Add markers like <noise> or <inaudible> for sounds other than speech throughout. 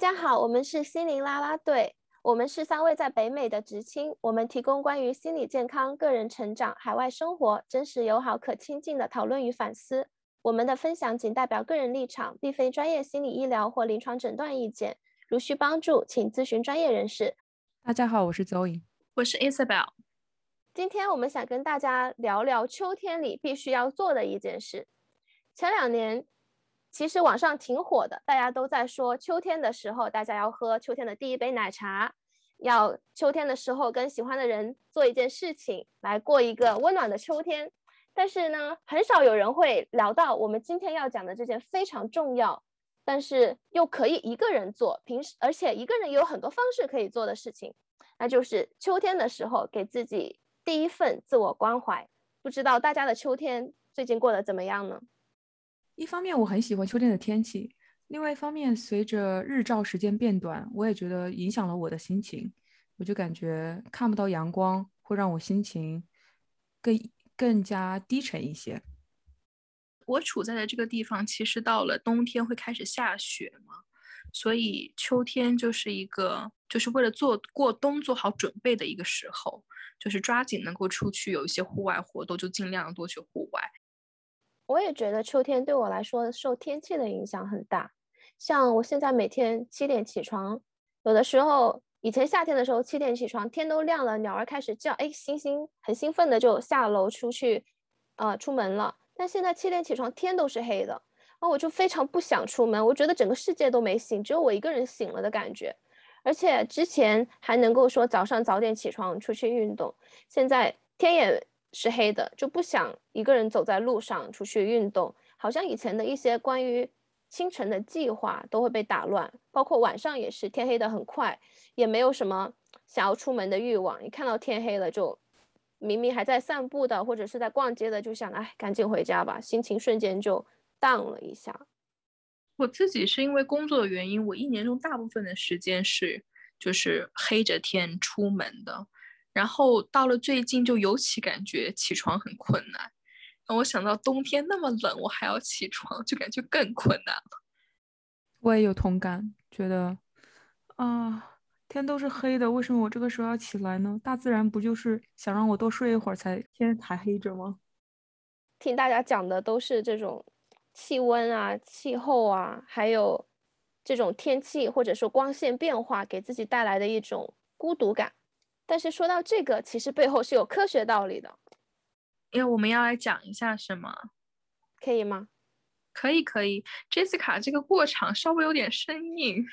家好，我们是心灵啦啦队。我们是三位在北美的直青，我们提供关于心理健康、个人成长、海外生活真实、友好、可亲近的讨论与反思。我们的分享仅代表个人立场，并非专业心理医疗或临床诊断意见。如需帮助，请咨询专业人士。大家好，我是 Zoe，我是 Isabel。今天我们想跟大家聊聊秋天里必须要做的一件事。前两年。其实网上挺火的，大家都在说秋天的时候，大家要喝秋天的第一杯奶茶，要秋天的时候跟喜欢的人做一件事情，来过一个温暖的秋天。但是呢，很少有人会聊到我们今天要讲的这件非常重要，但是又可以一个人做，平时而且一个人也有很多方式可以做的事情，那就是秋天的时候给自己第一份自我关怀。不知道大家的秋天最近过得怎么样呢？一方面我很喜欢秋天的天气，另外一方面随着日照时间变短，我也觉得影响了我的心情。我就感觉看不到阳光会让我心情更更加低沉一些。我处在的这个地方，其实到了冬天会开始下雪嘛，所以秋天就是一个就是为了做过冬做好准备的一个时候，就是抓紧能够出去有一些户外活动，就尽量多去户外。我也觉得秋天对我来说受天气的影响很大，像我现在每天七点起床，有的时候以前夏天的时候七点起床，天都亮了，鸟儿开始叫，哎，星星很兴奋的就下楼出去，呃，出门了。但现在七点起床，天都是黑的，啊，我就非常不想出门，我觉得整个世界都没醒，只有我一个人醒了的感觉。而且之前还能够说早上早点起床出去运动，现在天也。是黑的，就不想一个人走在路上出去运动，好像以前的一些关于清晨的计划都会被打乱，包括晚上也是天黑的很快，也没有什么想要出门的欲望。一看到天黑了，就明明还在散步的或者是在逛街的，就想哎，赶紧回家吧，心情瞬间就荡了一下。我自己是因为工作的原因，我一年中大部分的时间是就是黑着天出门的。然后到了最近，就尤其感觉起床很困难。让我想到冬天那么冷，我还要起床，就感觉更困难了。我也有同感，觉得啊，天都是黑的，为什么我这个时候要起来呢？大自然不就是想让我多睡一会儿才天还黑着吗？听大家讲的都是这种气温啊、气候啊，还有这种天气或者说光线变化给自己带来的一种孤独感。但是说到这个，其实背后是有科学道理的。因为我们要来讲一下什么，可以吗？可以，可以。Jessica，这个过场稍微有点生硬。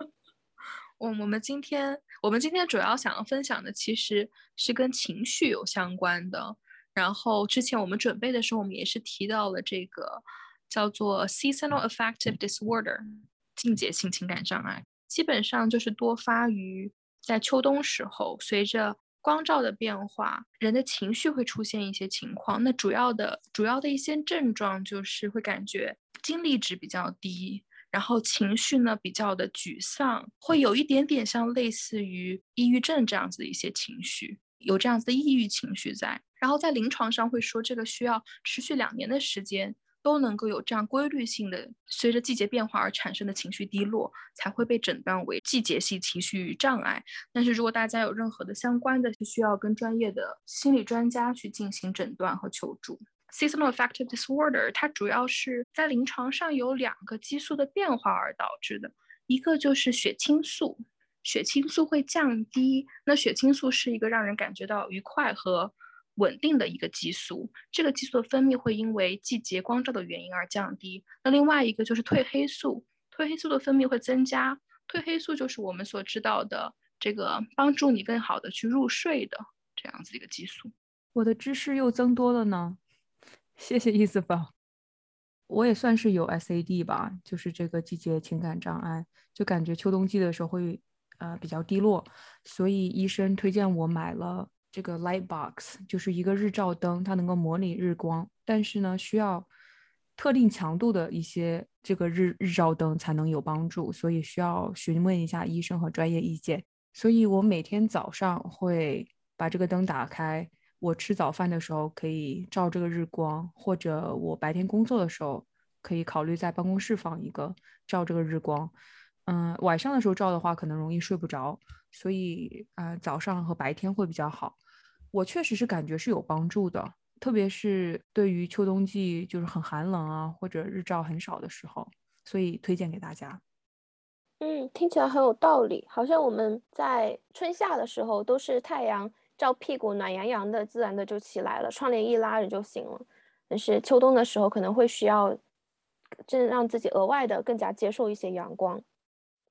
<laughs> 我我们今天我们今天主要想要分享的其实是跟情绪有相关的。然后之前我们准备的时候，我们也是提到了这个叫做 Seasonal Affective Disorder，季节性情感障碍，基本上就是多发于。在秋冬时候，随着光照的变化，人的情绪会出现一些情况。那主要的、主要的一些症状就是会感觉精力值比较低，然后情绪呢比较的沮丧，会有一点点像类似于抑郁症这样子的一些情绪，有这样子的抑郁情绪在。然后在临床上会说，这个需要持续两年的时间。都能够有这样规律性的，随着季节变化而产生的情绪低落，才会被诊断为季节性情绪障碍。但是如果大家有任何的相关的，是需要跟专业的心理专家去进行诊断和求助。Seasonal affective disorder 它主要是在临床上有两个激素的变化而导致的，一个就是血清素，血清素会降低，那血清素是一个让人感觉到愉快和。稳定的一个激素，这个激素的分泌会因为季节光照的原因而降低。那另外一个就是褪黑素，褪黑素的分泌会增加。褪黑素就是我们所知道的这个帮助你更好的去入睡的这样子一个激素。我的知识又增多了呢，谢谢伊思宝。我也算是有 SAD 吧，就是这个季节情感障碍，就感觉秋冬季的时候会呃比较低落，所以医生推荐我买了。这个 light box 就是一个日照灯，它能够模拟日光，但是呢，需要特定强度的一些这个日日照灯才能有帮助，所以需要询问一下医生和专业意见。所以我每天早上会把这个灯打开，我吃早饭的时候可以照这个日光，或者我白天工作的时候可以考虑在办公室放一个照这个日光。嗯，晚上的时候照的话，可能容易睡不着，所以啊，早上和白天会比较好。我确实是感觉是有帮助的，特别是对于秋冬季就是很寒冷啊，或者日照很少的时候，所以推荐给大家。嗯，听起来很有道理，好像我们在春夏的时候都是太阳照屁股，暖洋洋的，自然的就起来了，窗帘一拉着就行了。但是秋冬的时候可能会需要，真让自己额外的更加接受一些阳光。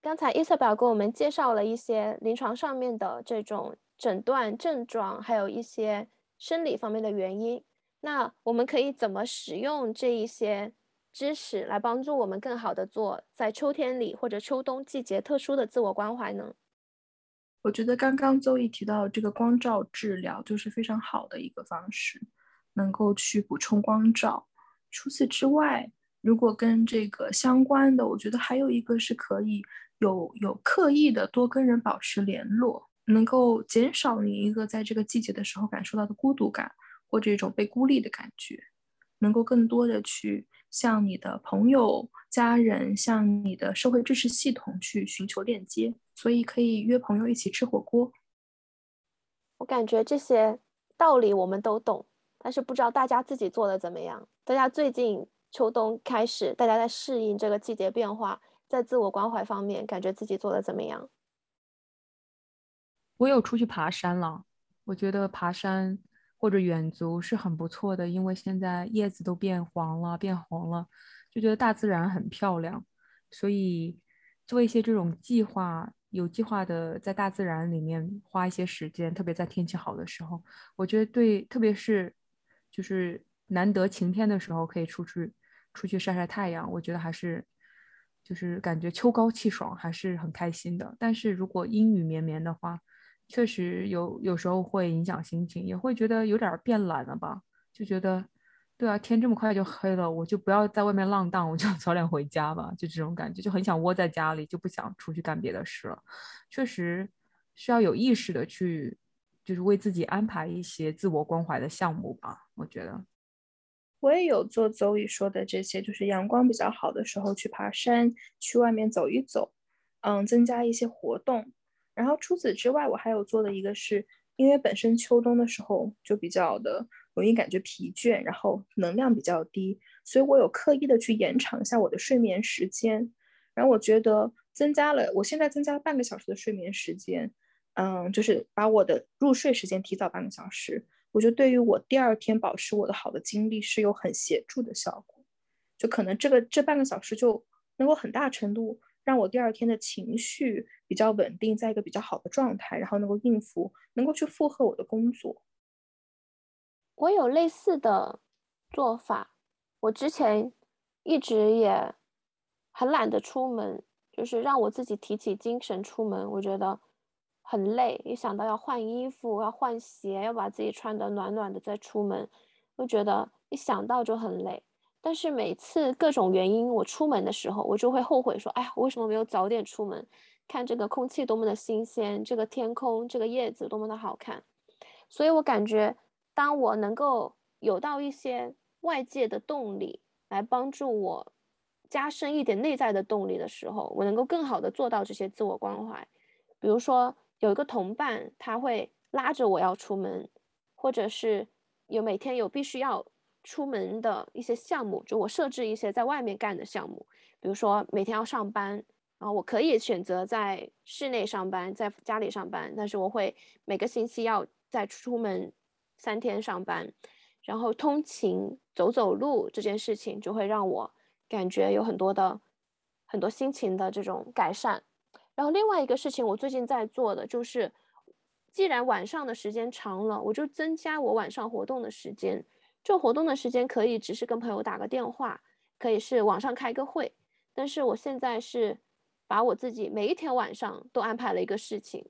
刚才伊瑟表给我们介绍了一些临床上面的这种诊断症状，还有一些生理方面的原因。那我们可以怎么使用这一些？知识来帮助我们更好的做在秋天里或者秋冬季节特殊的自我关怀呢？我觉得刚刚邹毅提到这个光照治疗就是非常好的一个方式，能够去补充光照。除此之外，如果跟这个相关的，我觉得还有一个是可以有有刻意的多跟人保持联络，能够减少你一个在这个季节的时候感受到的孤独感或者一种被孤立的感觉，能够更多的去。向你的朋友、家人，向你的社会支持系统去寻求链接，所以可以约朋友一起吃火锅。我感觉这些道理我们都懂，但是不知道大家自己做的怎么样。大家最近秋冬开始，大家在适应这个季节变化，在自我关怀方面，感觉自己做的怎么样？我有出去爬山了，我觉得爬山。或者远足是很不错的，因为现在叶子都变黄了、变红了，就觉得大自然很漂亮。所以做一些这种计划，有计划的在大自然里面花一些时间，特别在天气好的时候，我觉得对，特别是就是难得晴天的时候，可以出去出去晒晒太阳，我觉得还是就是感觉秋高气爽，还是很开心的。但是如果阴雨绵绵的话，确实有，有时候会影响心情，也会觉得有点变懒了吧？就觉得，对啊，天这么快就黑了，我就不要在外面浪荡，我就 <laughs> 早点回家吧，就这种感觉，就很想窝在家里，就不想出去干别的事了。确实需要有意识的去，就是为自己安排一些自我关怀的项目吧。我觉得，我也有做邹宇说的这些，就是阳光比较好的时候去爬山，去外面走一走，嗯，增加一些活动。然后除此之外，我还有做的一个是，因为本身秋冬的时候就比较的容易感觉疲倦，然后能量比较低，所以我有刻意的去延长一下我的睡眠时间。然后我觉得增加了，我现在增加了半个小时的睡眠时间，嗯，就是把我的入睡时间提早半个小时。我觉得对于我第二天保持我的好的精力是有很协助的效果，就可能这个这半个小时就能够很大程度。让我第二天的情绪比较稳定，在一个比较好的状态，然后能够应付，能够去负荷我的工作。我有类似的做法，我之前一直也很懒得出门，就是让我自己提起精神出门，我觉得很累。一想到要换衣服、要换鞋、要把自己穿得暖暖的再出门，我觉得一想到就很累。但是每次各种原因，我出门的时候，我就会后悔说：“哎呀，为什么没有早点出门？看这个空气多么的新鲜，这个天空，这个叶子多么的好看。”所以我感觉，当我能够有到一些外界的动力来帮助我加深一点内在的动力的时候，我能够更好的做到这些自我关怀。比如说，有一个同伴，他会拉着我要出门，或者是有每天有必须要。出门的一些项目，就我设置一些在外面干的项目，比如说每天要上班，然后我可以选择在室内上班，在家里上班，但是我会每个星期要再出门三天上班，然后通勤走走路这件事情就会让我感觉有很多的很多心情的这种改善。然后另外一个事情，我最近在做的就是，既然晚上的时间长了，我就增加我晚上活动的时间。做活动的时间可以只是跟朋友打个电话，可以是网上开个会，但是我现在是把我自己每一天晚上都安排了一个事情，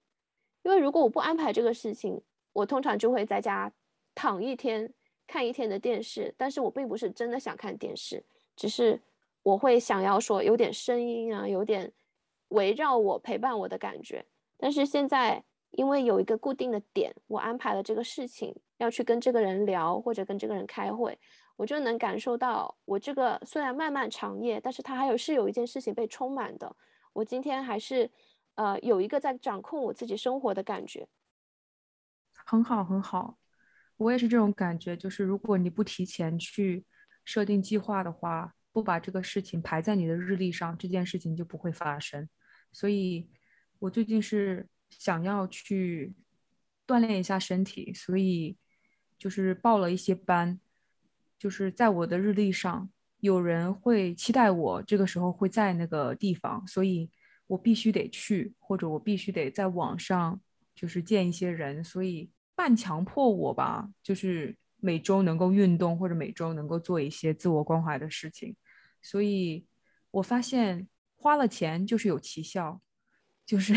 因为如果我不安排这个事情，我通常就会在家躺一天看一天的电视，但是我并不是真的想看电视，只是我会想要说有点声音啊，有点围绕我陪伴我的感觉，但是现在。因为有一个固定的点，我安排了这个事情要去跟这个人聊，或者跟这个人开会，我就能感受到我这个虽然漫漫长夜，但是他还有是有一件事情被充满的，我今天还是呃有一个在掌控我自己生活的感觉。很好，很好，我也是这种感觉。就是如果你不提前去设定计划的话，不把这个事情排在你的日历上，这件事情就不会发生。所以，我最近是想要去锻炼一下身体，所以就是报了一些班，就是在我的日历上，有人会期待我这个时候会在那个地方，所以我必须得去，或者我必须得在网上就是见一些人，所以半强迫我吧，就是每周能够运动，或者每周能够做一些自我关怀的事情。所以，我发现花了钱就是有奇效，就是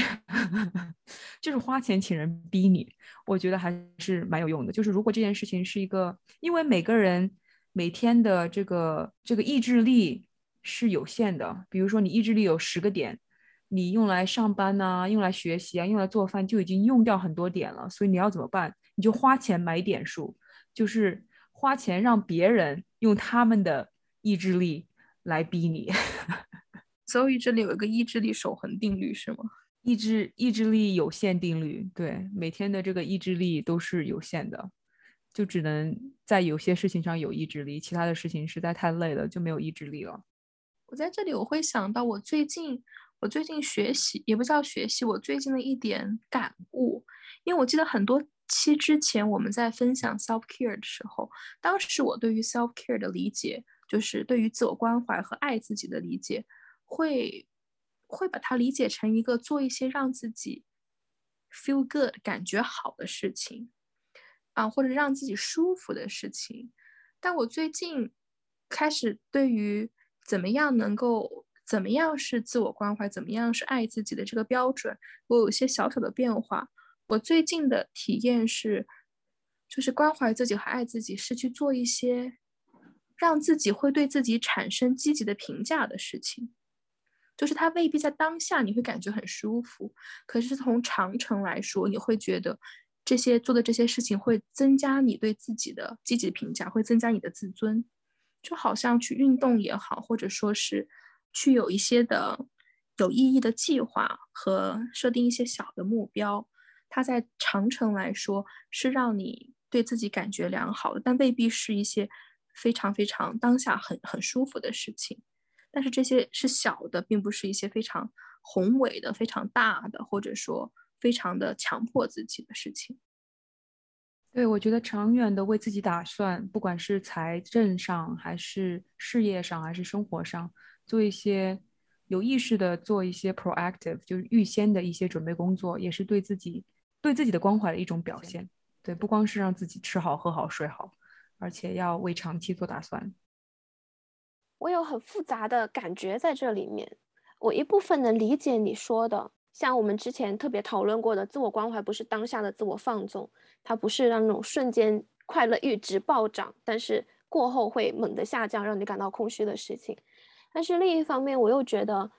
<laughs> 就是花钱请人逼你，我觉得还是蛮有用的。就是如果这件事情是一个，因为每个人每天的这个这个意志力是有限的，比如说你意志力有十个点，你用来上班呐，用来学习啊，用来做饭就已经用掉很多点了。所以你要怎么办？你就花钱买点数，就是花钱让别人用他们的意志力。来逼你，所以这里有一个意志力守恒定律是吗？意志意志力有限定律，对，每天的这个意志力都是有限的，就只能在有些事情上有意志力，其他的事情实在太累了就没有意志力了。我在这里我会想到我最近我最近学习也不叫学习，我最近的一点感悟，因为我记得很多期之前我们在分享 self care 的时候，当时我对于 self care 的理解。就是对于自我关怀和爱自己的理解，会会把它理解成一个做一些让自己 feel good 感觉好的事情啊，或者让自己舒服的事情。但我最近开始对于怎么样能够怎么样是自我关怀，怎么样是爱自己的这个标准，我有一些小小的变化。我最近的体验是，就是关怀自己和爱自己是去做一些。让自己会对自己产生积极的评价的事情，就是它未必在当下你会感觉很舒服，可是从长程来说，你会觉得这些做的这些事情会增加你对自己的积极评价，会增加你的自尊。就好像去运动也好，或者说是去有一些的有意义的计划和设定一些小的目标，它在长程来说是让你对自己感觉良好的，但未必是一些。非常非常当下很很舒服的事情，但是这些是小的，并不是一些非常宏伟的、非常大的，或者说非常的强迫自己的事情。对，我觉得长远的为自己打算，不管是财政上，还是事业上，还是生活上，做一些有意识的做一些 proactive，就是预先的一些准备工作，也是对自己对自己的关怀的一种表现。对，不光是让自己吃好、喝好、睡好。而且要为长期做打算。我有很复杂的感觉在这里面。我一部分能理解你说的，像我们之前特别讨论过的，自我关怀不是当下的自我放纵，它不是让那种瞬间快乐阈值暴涨，但是过后会猛地下降，让你感到空虚的事情。但是另一方面，我又觉得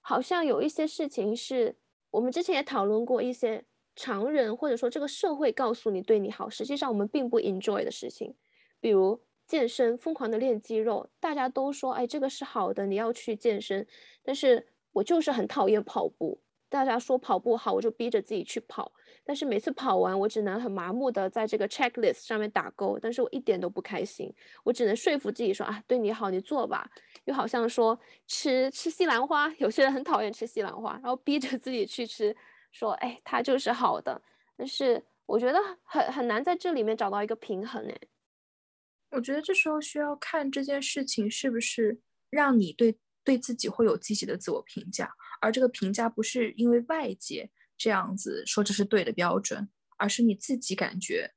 好像有一些事情是我们之前也讨论过，一些常人或者说这个社会告诉你对你好，实际上我们并不 enjoy 的事情。比如健身，疯狂的练肌肉，大家都说，哎，这个是好的，你要去健身。但是我就是很讨厌跑步，大家说跑步好，我就逼着自己去跑。但是每次跑完，我只能很麻木的在这个 checklist 上面打勾，但是我一点都不开心。我只能说服自己说，啊，对你好，你做吧。又好像说吃吃西兰花，有些人很讨厌吃西兰花，然后逼着自己去吃，说，哎，它就是好的。但是我觉得很很难在这里面找到一个平衡，哎。我觉得这时候需要看这件事情是不是让你对对自己会有积极的自我评价，而这个评价不是因为外界这样子说这是对的标准，而是你自己感觉。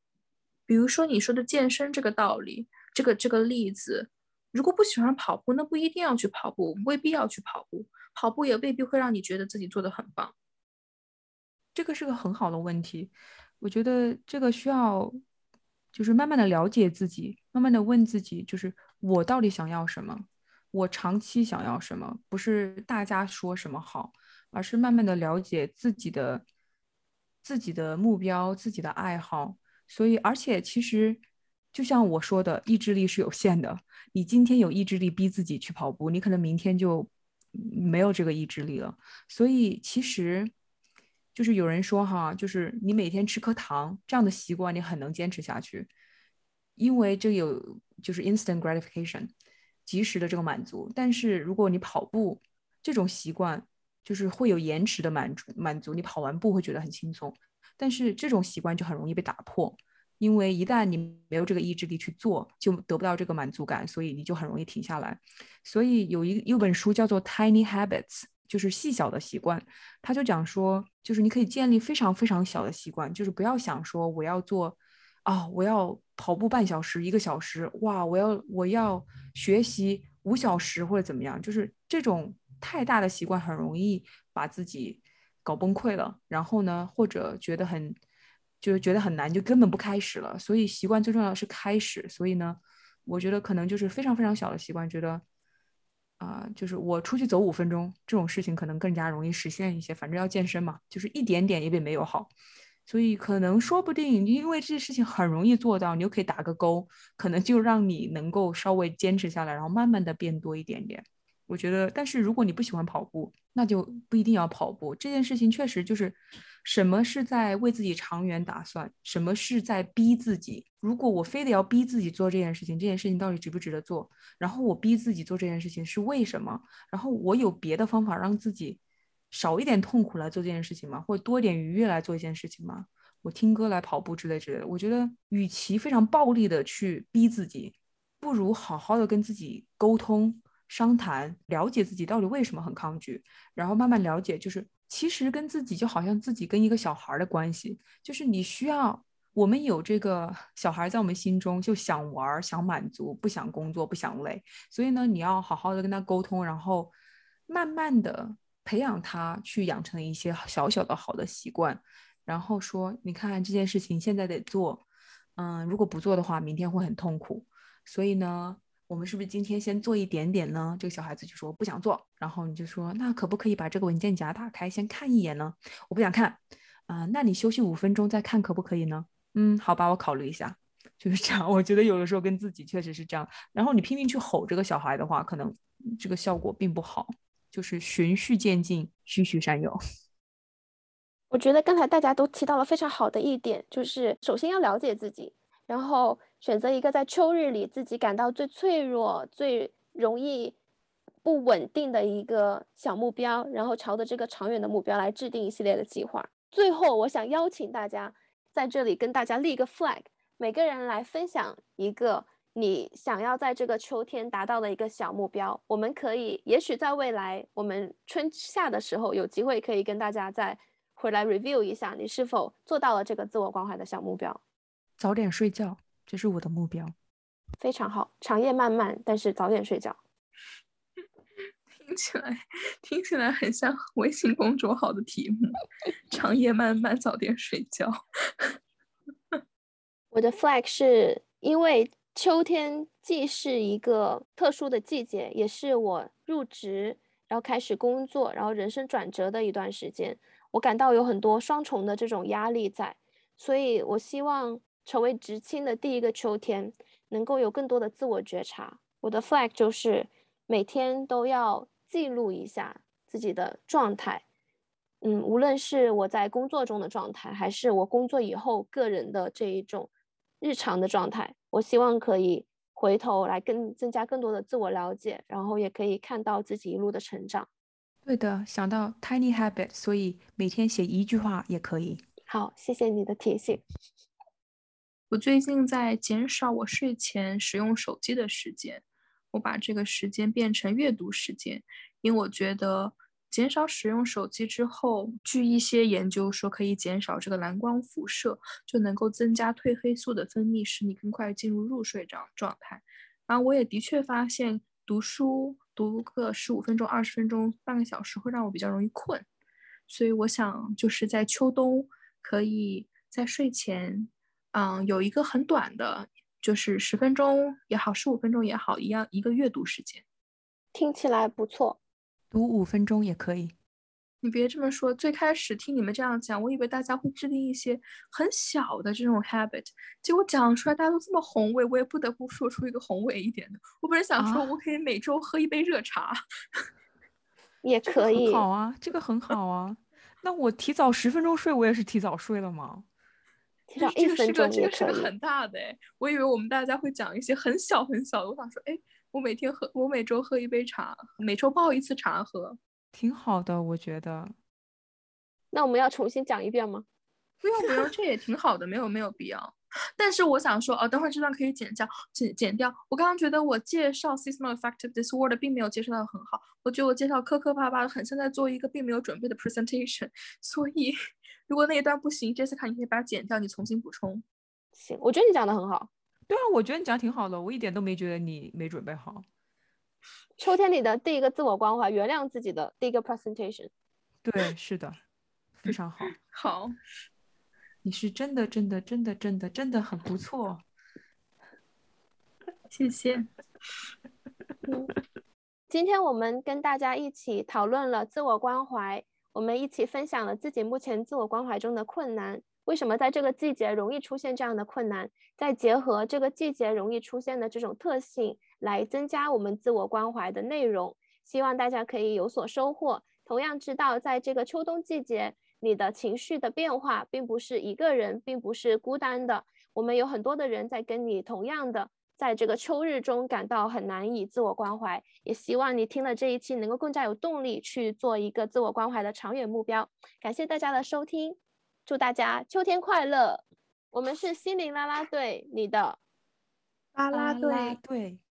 比如说你说的健身这个道理，这个这个例子，如果不喜欢跑步，那不一定要去跑步，未必要去跑步，跑步也未必会让你觉得自己做的很棒。这个是个很好的问题，我觉得这个需要。就是慢慢的了解自己，慢慢的问自己，就是我到底想要什么，我长期想要什么，不是大家说什么好，而是慢慢的了解自己的自己的目标，自己的爱好。所以，而且其实就像我说的，意志力是有限的。你今天有意志力逼自己去跑步，你可能明天就没有这个意志力了。所以其实就是有人说哈，就是你每天吃颗糖这样的习惯，你很能坚持下去，因为这有就是 instant gratification，及时的这个满足。但是如果你跑步这种习惯，就是会有延迟的满足，满足你跑完步会觉得很轻松，但是这种习惯就很容易被打破。因为一旦你没有这个意志力去做，就得不到这个满足感，所以你就很容易停下来。所以有一有本书叫做《Tiny Habits》，就是细小的习惯。他就讲说，就是你可以建立非常非常小的习惯，就是不要想说我要做啊，我要跑步半小时、一个小时，哇，我要我要学习五小时或者怎么样，就是这种太大的习惯很容易把自己搞崩溃了。然后呢，或者觉得很。就是觉得很难，就根本不开始了。所以习惯最重要的是开始。所以呢，我觉得可能就是非常非常小的习惯，觉得啊，就是我出去走五分钟这种事情，可能更加容易实现一些。反正要健身嘛，就是一点点也比没有好。所以可能说不定，因为这些事情很容易做到，你就可以打个勾，可能就让你能够稍微坚持下来，然后慢慢的变多一点点。我觉得，但是如果你不喜欢跑步，那就不一定要跑步。这件事情确实就是。什么是在为自己长远打算？什么是在逼自己？如果我非得要逼自己做这件事情，这件事情到底值不值得做？然后我逼自己做这件事情是为什么？然后我有别的方法让自己少一点痛苦来做这件事情吗？或者多点愉悦来做一件事情吗？我听歌来跑步之类之类的。我觉得，与其非常暴力的去逼自己，不如好好的跟自己沟通、商谈，了解自己到底为什么很抗拒，然后慢慢了解，就是。其实跟自己就好像自己跟一个小孩的关系，就是你需要我们有这个小孩在我们心中，就想玩、想满足，不想工作、不想累。所以呢，你要好好的跟他沟通，然后慢慢的培养他去养成一些小小的好的习惯，然后说，你看这件事情现在得做，嗯，如果不做的话，明天会很痛苦。所以呢。我们是不是今天先做一点点呢？这个小孩子就说不想做，然后你就说那可不可以把这个文件夹打开先看一眼呢？我不想看，啊，那你休息五分钟再看可不可以呢？嗯，好吧，我考虑一下，就是这样。我觉得有的时候跟自己确实是这样，然后你拼命去吼这个小孩的话，可能这个效果并不好，就是循序渐进，循序善诱。我觉得刚才大家都提到了非常好的一点，就是首先要了解自己，然后。选择一个在秋日里自己感到最脆弱、最容易不稳定的一个小目标，然后朝着这个长远的目标来制定一系列的计划。最后，我想邀请大家在这里跟大家立一个 flag，每个人来分享一个你想要在这个秋天达到的一个小目标。我们可以，也许在未来我们春夏的时候有机会可以跟大家再回来 review 一下，你是否做到了这个自我关怀的小目标。早点睡觉。这是我的目标，非常好。长夜漫漫，但是早点睡觉。<laughs> 听起来听起来很像微信公众号的题目。长夜漫漫，早点睡觉。<laughs> 我的 flag 是因为秋天既是一个特殊的季节，也是我入职然后开始工作，然后人生转折的一段时间。我感到有很多双重的这种压力在，所以我希望。成为知青的第一个秋天，能够有更多的自我觉察。我的 flag 就是每天都要记录一下自己的状态，嗯，无论是我在工作中的状态，还是我工作以后个人的这一种日常的状态，我希望可以回头来更增加更多的自我了解，然后也可以看到自己一路的成长。对的，想到 tiny habit，所以每天写一句话也可以。好，谢谢你的提醒。我最近在减少我睡前使用手机的时间，我把这个时间变成阅读时间，因为我觉得减少使用手机之后，据一些研究说可以减少这个蓝光辐射，就能够增加褪黑素的分泌，使你更快进入入睡这样状态。然后我也的确发现读书读个十五分钟、二十分钟、半个小时会让我比较容易困，所以我想就是在秋冬可以在睡前。嗯，有一个很短的，就是十分钟也好，十五分钟也好，一样一个阅读时间，听起来不错。读五分钟也可以。你别这么说，最开始听你们这样讲，我以为大家会制定一些很小的这种 habit，结果讲出来大家都这么宏伟，我也不得不说出一个宏伟一点的。我本来想说，我可以每周喝一杯热茶。<laughs> 也可以。好啊，这个很好啊。<laughs> 那我提早十分钟睡，我也是提早睡了吗？提早一分钟这个是个。很大的哎，我以为我们大家会讲一些很小很小的。我想说，哎，我每天喝，我每周喝一杯茶，每周泡一次茶喝，挺好的，我觉得。那我们要重新讲一遍吗？不用不用，这也挺好的，没有没有必要。但是我想说，哦，等会儿这段可以剪掉，剪剪掉。我刚刚觉得我介绍 seasonal affective disorder 并没有介绍的很好，我觉得我介绍磕磕巴巴的，很像在做一个并没有准备的 presentation。<laughs> 所以，如果那一段不行，Jessica，你可以把它剪掉，你重新补充。行，我觉得你讲的很好。对啊，我觉得你讲挺好的，我一点都没觉得你没准备好。秋天里的第一个自我关怀，原谅自己的第一个 presentation。对，是的，非常好。<laughs> 好。你是真的，真的，真的，真的，真的很不错，谢谢。<laughs> 今天我们跟大家一起讨论了自我关怀，我们一起分享了自己目前自我关怀中的困难，为什么在这个季节容易出现这样的困难，再结合这个季节容易出现的这种特性，来增加我们自我关怀的内容，希望大家可以有所收获。同样知道，在这个秋冬季节。你的情绪的变化并不是一个人，并不是孤单的。我们有很多的人在跟你同样的，在这个秋日中感到很难以自我关怀。也希望你听了这一期能够更加有动力去做一个自我关怀的长远目标。感谢大家的收听，祝大家秋天快乐。我们是心灵啦啦队，你的啦啦队。对。